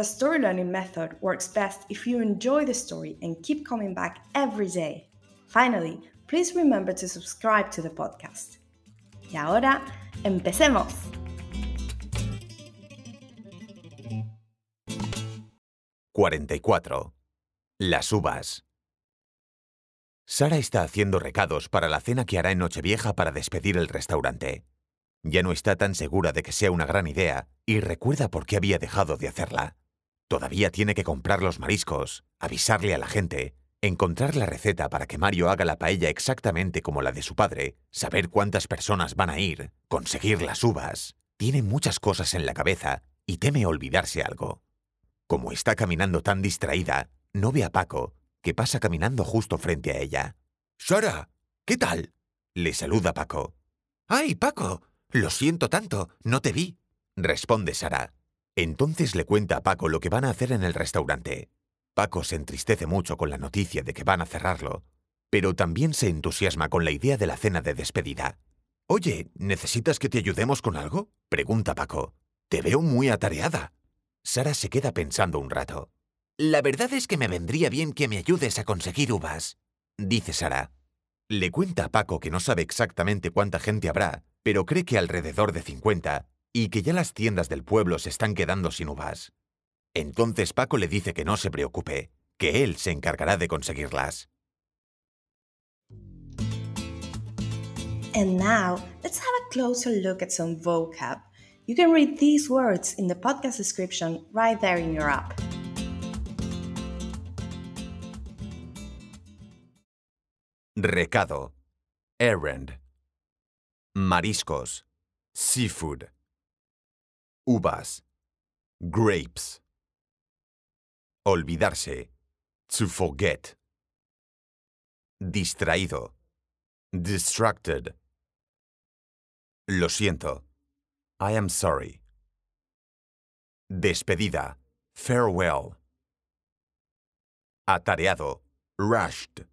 the story learning method works best if you enjoy the story and keep coming back every day. Finally, please remember to subscribe to the podcast. Y ahora, empecemos. ¡44! Las uvas. Sara está haciendo recados para la cena que hará en Nochevieja para despedir el restaurante. Ya no está tan segura de que sea una gran idea y recuerda por qué había dejado de hacerla. Todavía tiene que comprar los mariscos, avisarle a la gente, encontrar la receta para que Mario haga la paella exactamente como la de su padre, saber cuántas personas van a ir, conseguir las uvas. Tiene muchas cosas en la cabeza y teme olvidarse algo. Como está caminando tan distraída, no ve a Paco, que pasa caminando justo frente a ella. Sara, ¿qué tal? Le saluda Paco. ¡Ay, Paco! Lo siento tanto, no te vi, responde Sara. Entonces le cuenta a Paco lo que van a hacer en el restaurante. Paco se entristece mucho con la noticia de que van a cerrarlo, pero también se entusiasma con la idea de la cena de despedida. Oye, ¿necesitas que te ayudemos con algo? pregunta Paco. Te veo muy atareada. Sara se queda pensando un rato. La verdad es que me vendría bien que me ayudes a conseguir uvas, dice Sara. Le cuenta a Paco que no sabe exactamente cuánta gente habrá, pero cree que alrededor de 50 y que ya las tiendas del pueblo se están quedando sin uvas. Entonces Paco le dice que no se preocupe, que él se encargará de conseguirlas. And now, let's have a closer look at some vocab. You can read these words in the podcast description right there in your app. Recado. Errand. Mariscos. Seafood. Uvas. Grapes. Olvidarse. To forget. Distraído. Distracted. Lo siento. I am sorry. Despedida. Farewell. Atareado. Rushed.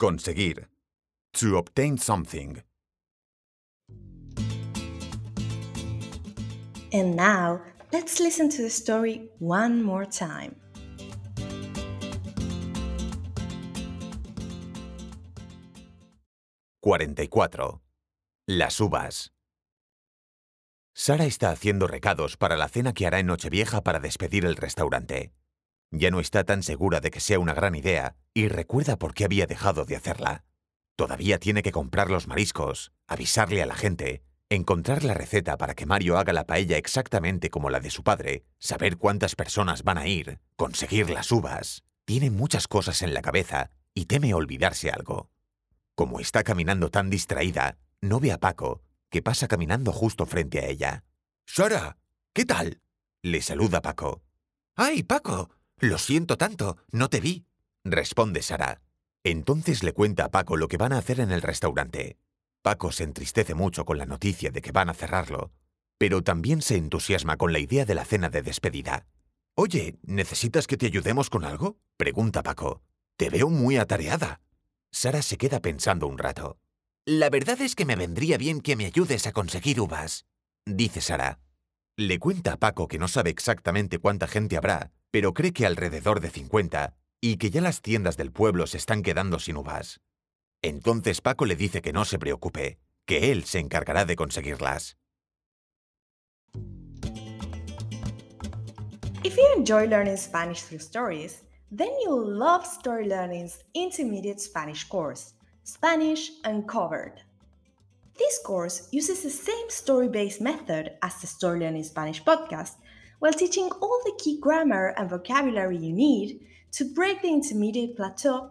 Conseguir. To obtain something. And now, let's listen to the story one more time. ¡44! Las uvas. Sara está haciendo recados para la cena que hará en Nochevieja para despedir el restaurante. Ya no está tan segura de que sea una gran idea y recuerda por qué había dejado de hacerla. Todavía tiene que comprar los mariscos, avisarle a la gente, encontrar la receta para que Mario haga la paella exactamente como la de su padre, saber cuántas personas van a ir, conseguir las uvas. Tiene muchas cosas en la cabeza y teme olvidarse algo. Como está caminando tan distraída, no ve a Paco, que pasa caminando justo frente a ella. Sara, ¿qué tal? Le saluda Paco. ¡Ay, Paco! Lo siento tanto, no te vi, responde Sara. Entonces le cuenta a Paco lo que van a hacer en el restaurante. Paco se entristece mucho con la noticia de que van a cerrarlo, pero también se entusiasma con la idea de la cena de despedida. Oye, ¿necesitas que te ayudemos con algo? pregunta Paco. Te veo muy atareada. Sara se queda pensando un rato. La verdad es que me vendría bien que me ayudes a conseguir uvas, dice Sara. Le cuenta a Paco que no sabe exactamente cuánta gente habrá, pero cree que alrededor de 50, y que ya las tiendas del pueblo se están quedando sin uvas. Entonces Paco le dice que no se preocupe, que él se encargará de conseguirlas. If you enjoy learning Spanish through stories, then you'll love Story Learning's intermediate Spanish course, Spanish Uncovered. This course uses the same story based method as the Story Learning Spanish podcast, while teaching all the key grammar and vocabulary you need to break the intermediate plateau